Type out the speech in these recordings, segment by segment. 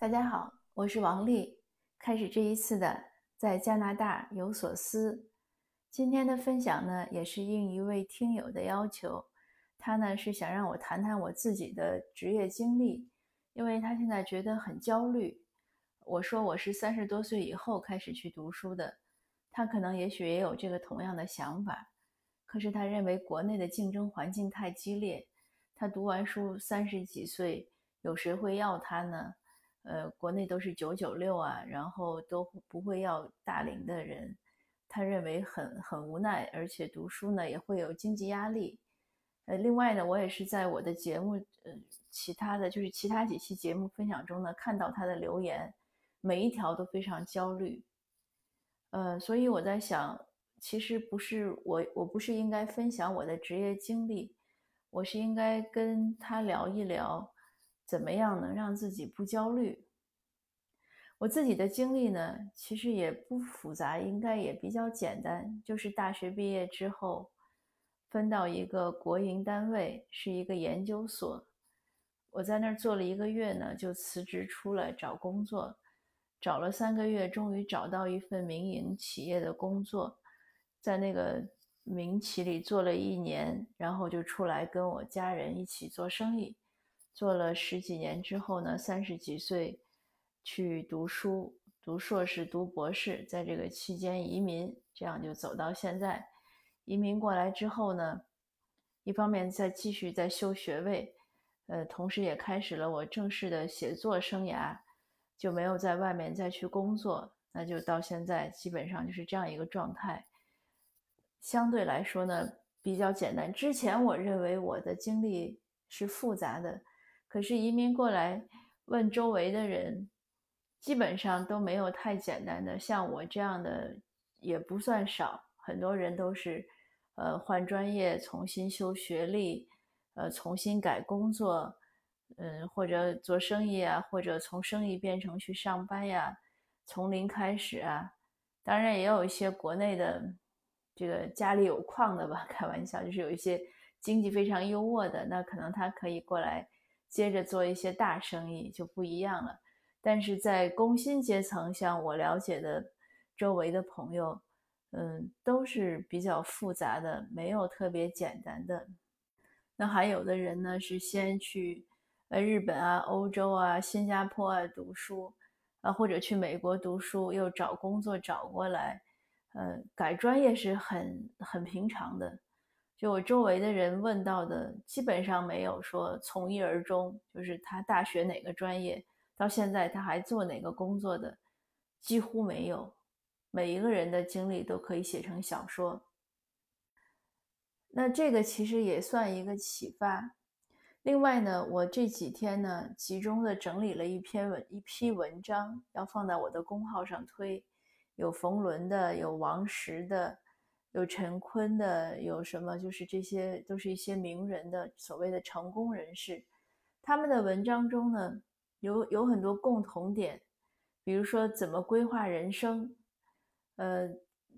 大家好，我是王丽。开始这一次的在加拿大有所思。今天的分享呢，也是应一位听友的要求，他呢是想让我谈谈我自己的职业经历，因为他现在觉得很焦虑。我说我是三十多岁以后开始去读书的，他可能也许也有这个同样的想法，可是他认为国内的竞争环境太激烈，他读完书三十几岁，有谁会要他呢？呃，国内都是九九六啊，然后都不会要大龄的人，他认为很很无奈，而且读书呢也会有经济压力。呃，另外呢，我也是在我的节目，呃，其他的就是其他几期节目分享中呢，看到他的留言，每一条都非常焦虑。呃，所以我在想，其实不是我，我不是应该分享我的职业经历，我是应该跟他聊一聊。怎么样能让自己不焦虑？我自己的经历呢，其实也不复杂，应该也比较简单。就是大学毕业之后，分到一个国营单位，是一个研究所。我在那儿做了一个月呢，就辞职出来找工作。找了三个月，终于找到一份民营企业的工作，在那个民企里做了一年，然后就出来跟我家人一起做生意。做了十几年之后呢，三十几岁去读书，读硕士、读博士，在这个期间移民，这样就走到现在。移民过来之后呢，一方面在继续在修学位，呃，同时也开始了我正式的写作生涯，就没有在外面再去工作，那就到现在基本上就是这样一个状态。相对来说呢，比较简单。之前我认为我的经历是复杂的。可是移民过来，问周围的人，基本上都没有太简单的。像我这样的也不算少，很多人都是，呃，换专业、重新修学历，呃，重新改工作，嗯，或者做生意啊，或者从生意变成去上班呀，从零开始啊。当然也有一些国内的，这个家里有矿的吧，开玩笑，就是有一些经济非常优渥的，那可能他可以过来。接着做一些大生意就不一样了，但是在工薪阶层，像我了解的周围的朋友，嗯，都是比较复杂的，没有特别简单的。那还有的人呢，是先去呃日本啊、欧洲啊、新加坡啊读书，啊或者去美国读书，又找工作找过来，呃，改专业是很很平常的。就我周围的人问到的，基本上没有说从一而终，就是他大学哪个专业，到现在他还做哪个工作的，几乎没有。每一个人的经历都可以写成小说。那这个其实也算一个启发。另外呢，我这几天呢，集中的整理了一篇文，一批文章，要放在我的公号上推，有冯仑的，有王石的。有陈坤的，有什么？就是这些都是一些名人的所谓的成功人士，他们的文章中呢，有有很多共同点，比如说怎么规划人生，呃，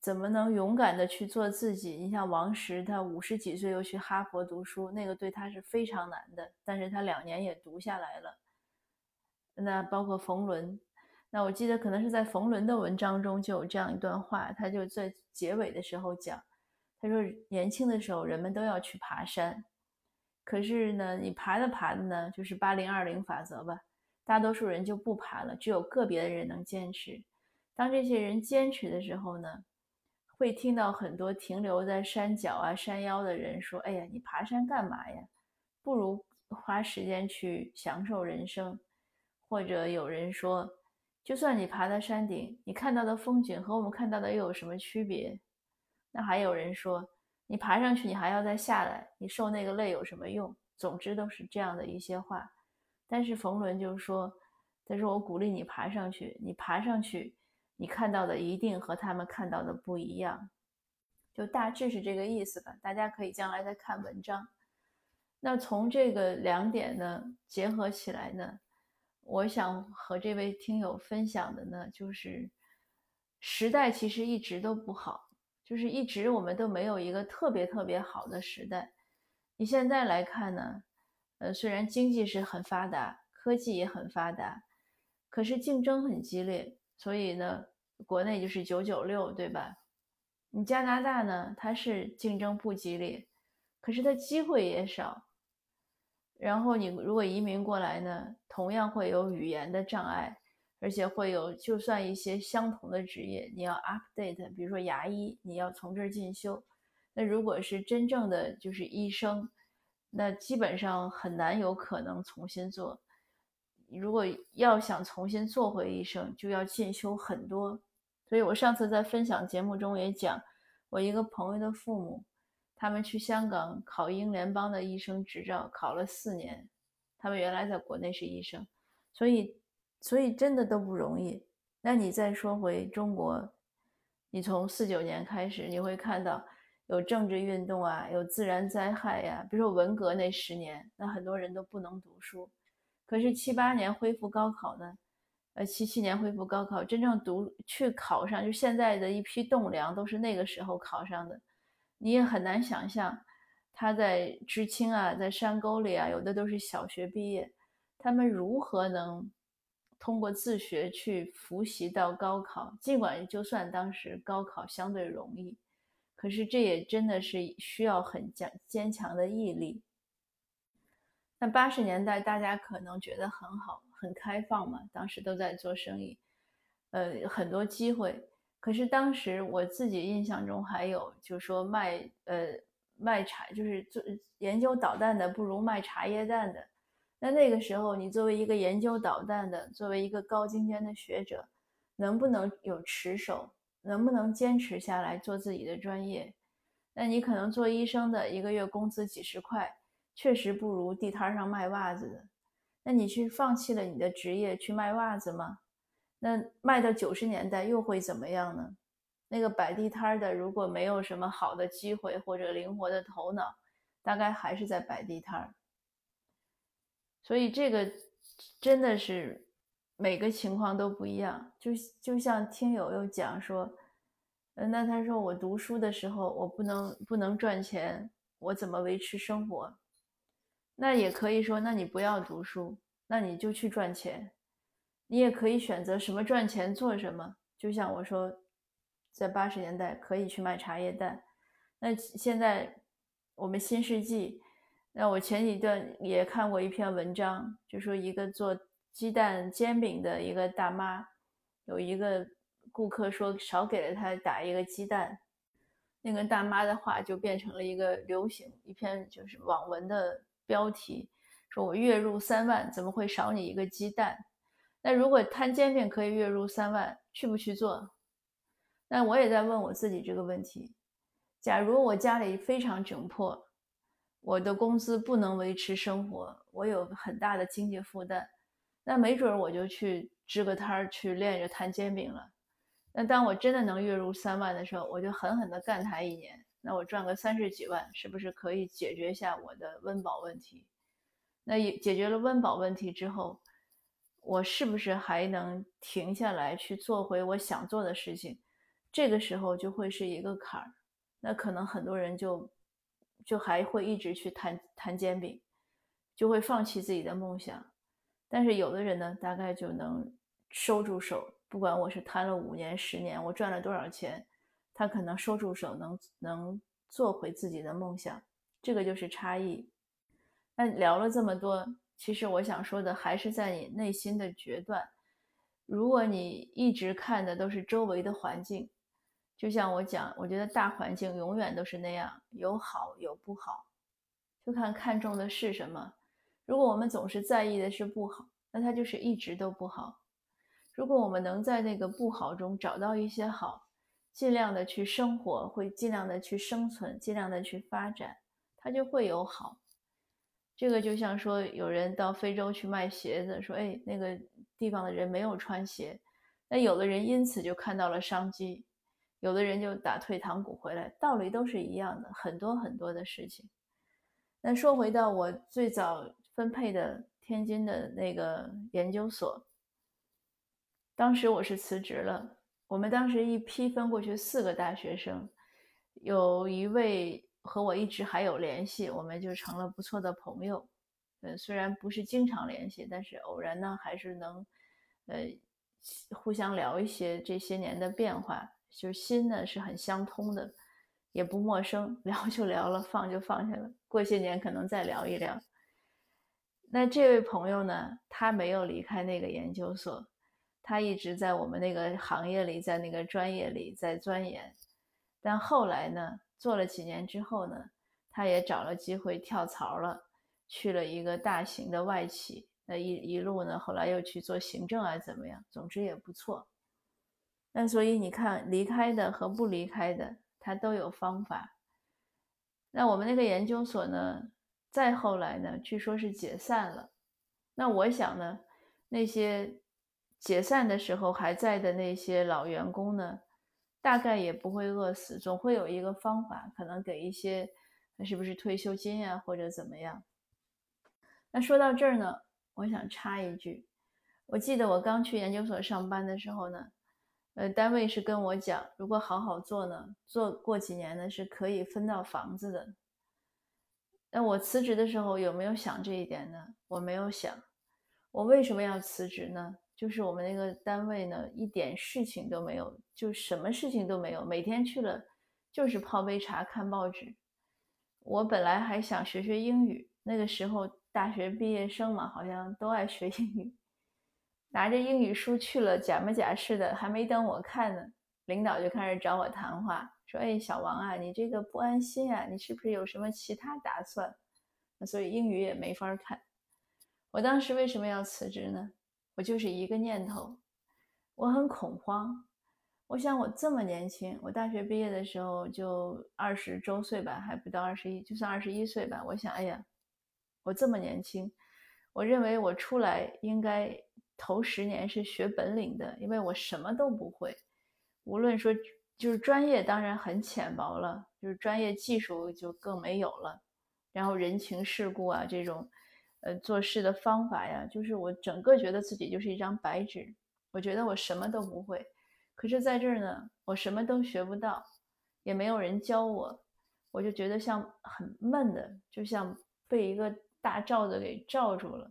怎么能勇敢的去做自己。你像王石，他五十几岁又去哈佛读书，那个对他是非常难的，但是他两年也读下来了。那包括冯仑。那我记得可能是在冯仑的文章中就有这样一段话，他就在结尾的时候讲，他说年轻的时候人们都要去爬山，可是呢，你爬着爬着呢，就是八零二零法则吧，大多数人就不爬了，只有个别的人能坚持。当这些人坚持的时候呢，会听到很多停留在山脚啊、山腰的人说：“哎呀，你爬山干嘛呀？不如花时间去享受人生。”或者有人说。就算你爬到山顶，你看到的风景和我们看到的又有什么区别？那还有人说，你爬上去，你还要再下来，你受那个累有什么用？总之都是这样的一些话。但是冯仑就说：“他说我鼓励你爬上去，你爬上去，你看到的一定和他们看到的不一样。”就大致是这个意思吧。大家可以将来再看文章。那从这个两点呢结合起来呢？我想和这位听友分享的呢，就是时代其实一直都不好，就是一直我们都没有一个特别特别好的时代。你现在来看呢，呃，虽然经济是很发达，科技也很发达，可是竞争很激烈，所以呢，国内就是九九六，对吧？你加拿大呢，它是竞争不激烈，可是它机会也少。然后你如果移民过来呢，同样会有语言的障碍，而且会有就算一些相同的职业，你要 update，比如说牙医，你要从这儿进修。那如果是真正的就是医生，那基本上很难有可能重新做。如果要想重新做回医生，就要进修很多。所以我上次在分享节目中也讲，我一个朋友的父母。他们去香港考英联邦的医生执照，考了四年。他们原来在国内是医生，所以，所以真的都不容易。那你再说回中国，你从四九年开始，你会看到有政治运动啊，有自然灾害呀。比如说文革那十年，那很多人都不能读书。可是七八年恢复高考呢，呃，七七年恢复高考，真正读去考上，就现在的一批栋梁都是那个时候考上的。你也很难想象，他在知青啊，在山沟里啊，有的都是小学毕业，他们如何能通过自学去复习到高考？尽管就算当时高考相对容易，可是这也真的是需要很坚坚强的毅力。那八十年代大家可能觉得很好，很开放嘛，当时都在做生意，呃，很多机会。可是当时我自己印象中还有，就是说卖呃卖茶，就是做研究导弹的不如卖茶叶蛋的。那那个时候，你作为一个研究导弹的，作为一个高精尖的学者，能不能有持守，能不能坚持下来做自己的专业？那你可能做医生的一个月工资几十块，确实不如地摊上卖袜子的。那你去放弃了你的职业去卖袜子吗？那卖到九十年代又会怎么样呢？那个摆地摊的如果没有什么好的机会或者灵活的头脑，大概还是在摆地摊儿。所以这个真的是每个情况都不一样。就就像听友又讲说，那他说我读书的时候我不能不能赚钱，我怎么维持生活？那也可以说，那你不要读书，那你就去赚钱。你也可以选择什么赚钱做什么，就像我说，在八十年代可以去卖茶叶蛋。那现在我们新世纪，那我前几段也看过一篇文章，就说一个做鸡蛋煎饼的一个大妈，有一个顾客说少给了他打一个鸡蛋，那个大妈的话就变成了一个流行一篇就是网文的标题，说我月入三万，怎么会少你一个鸡蛋？那如果摊煎饼可以月入三万，去不去做？那我也在问我自己这个问题：假如我家里非常窘迫，我的工资不能维持生活，我有很大的经济负担，那没准我就去支个摊儿去练着摊煎饼了。那当我真的能月入三万的时候，我就狠狠地干它一年，那我赚个三十几万，是不是可以解决一下我的温饱问题？那也解决了温饱问题之后。我是不是还能停下来去做回我想做的事情？这个时候就会是一个坎儿。那可能很多人就就还会一直去摊摊煎饼，就会放弃自己的梦想。但是有的人呢，大概就能收住手。不管我是摊了五年、十年，我赚了多少钱，他可能收住手，能能做回自己的梦想。这个就是差异。那聊了这么多。其实我想说的还是在你内心的决断。如果你一直看的都是周围的环境，就像我讲，我觉得大环境永远都是那样，有好有不好，就看看重的是什么。如果我们总是在意的是不好，那它就是一直都不好。如果我们能在那个不好中找到一些好，尽量的去生活，会尽量的去生存，尽量的去发展，它就会有好。这个就像说，有人到非洲去卖鞋子，说：“哎，那个地方的人没有穿鞋。”那有的人因此就看到了商机，有的人就打退堂鼓回来，道理都是一样的，很多很多的事情。那说回到我最早分配的天津的那个研究所，当时我是辞职了，我们当时一批分过去四个大学生，有一位。和我一直还有联系，我们就成了不错的朋友。呃，虽然不是经常联系，但是偶然呢，还是能，呃，互相聊一些这些年的变化，就是心呢是很相通的，也不陌生，聊就聊了，放就放下了，过些年可能再聊一聊。那这位朋友呢，他没有离开那个研究所，他一直在我们那个行业里，在那个专业里在钻研，但后来呢，做了几年之后呢，他也找了机会跳槽了，去了一个大型的外企。那一一路呢，后来又去做行政啊，怎么样？总之也不错。那所以你看，离开的和不离开的，他都有方法。那我们那个研究所呢，再后来呢，据说是解散了。那我想呢，那些解散的时候还在的那些老员工呢，大概也不会饿死，总会有一个方法，可能给一些，是不是退休金呀，或者怎么样？那说到这儿呢？我想插一句，我记得我刚去研究所上班的时候呢，呃，单位是跟我讲，如果好好做呢，做过几年呢是可以分到房子的。那我辞职的时候有没有想这一点呢？我没有想。我为什么要辞职呢？就是我们那个单位呢，一点事情都没有，就什么事情都没有，每天去了就是泡杯茶、看报纸。我本来还想学学英语，那个时候。大学毕业生嘛，好像都爱学英语，拿着英语书去了，假模假式的，还没等我看呢，领导就开始找我谈话，说：“哎，小王啊，你这个不安心啊，你是不是有什么其他打算？”所以英语也没法看。我当时为什么要辞职呢？我就是一个念头，我很恐慌。我想我这么年轻，我大学毕业的时候就二十周岁吧，还不到二十一，就算二十一岁吧。我想，哎呀。我这么年轻，我认为我出来应该头十年是学本领的，因为我什么都不会。无论说就是专业，当然很浅薄了，就是专业技术就更没有了。然后人情世故啊，这种呃做事的方法呀，就是我整个觉得自己就是一张白纸。我觉得我什么都不会，可是在这儿呢，我什么都学不到，也没有人教我，我就觉得像很闷的，就像被一个。大罩子给罩住了，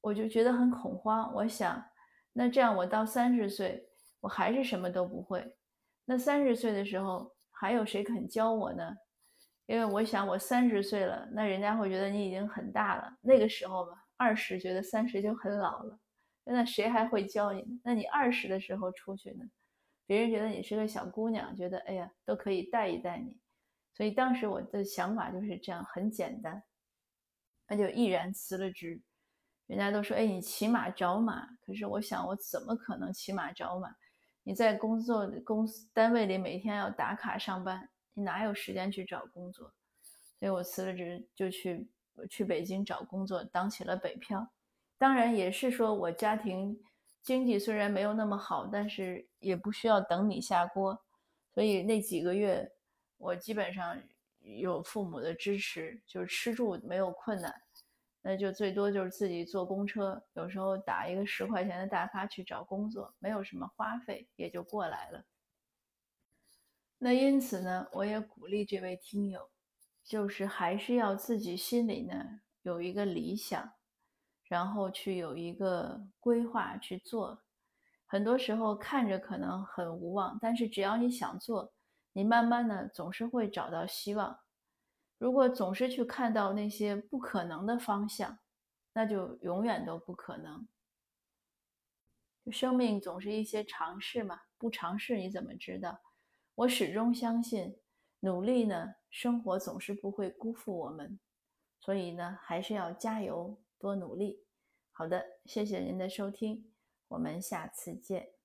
我就觉得很恐慌。我想，那这样我到三十岁，我还是什么都不会。那三十岁的时候，还有谁肯教我呢？因为我想，我三十岁了，那人家会觉得你已经很大了。那个时候吧，二十觉得三十就很老了，那谁还会教你？那你二十的时候出去呢，别人觉得你是个小姑娘，觉得哎呀都可以带一带你。所以当时我的想法就是这样，很简单。那就毅然辞了职，人家都说：“哎，你骑马找马。”可是我想，我怎么可能骑马找马？你在工作公司单位里每天要打卡上班，你哪有时间去找工作？所以我辞了职，就去去北京找工作，当起了北漂。当然也是说我家庭经济虽然没有那么好，但是也不需要等米下锅，所以那几个月我基本上。有父母的支持，就是吃住没有困难，那就最多就是自己坐公车，有时候打一个十块钱的大发去找工作，没有什么花费，也就过来了。那因此呢，我也鼓励这位听友，就是还是要自己心里呢有一个理想，然后去有一个规划去做。很多时候看着可能很无望，但是只要你想做。你慢慢的总是会找到希望。如果总是去看到那些不可能的方向，那就永远都不可能。生命总是一些尝试嘛，不尝试你怎么知道？我始终相信，努力呢，生活总是不会辜负我们。所以呢，还是要加油，多努力。好的，谢谢您的收听，我们下次见。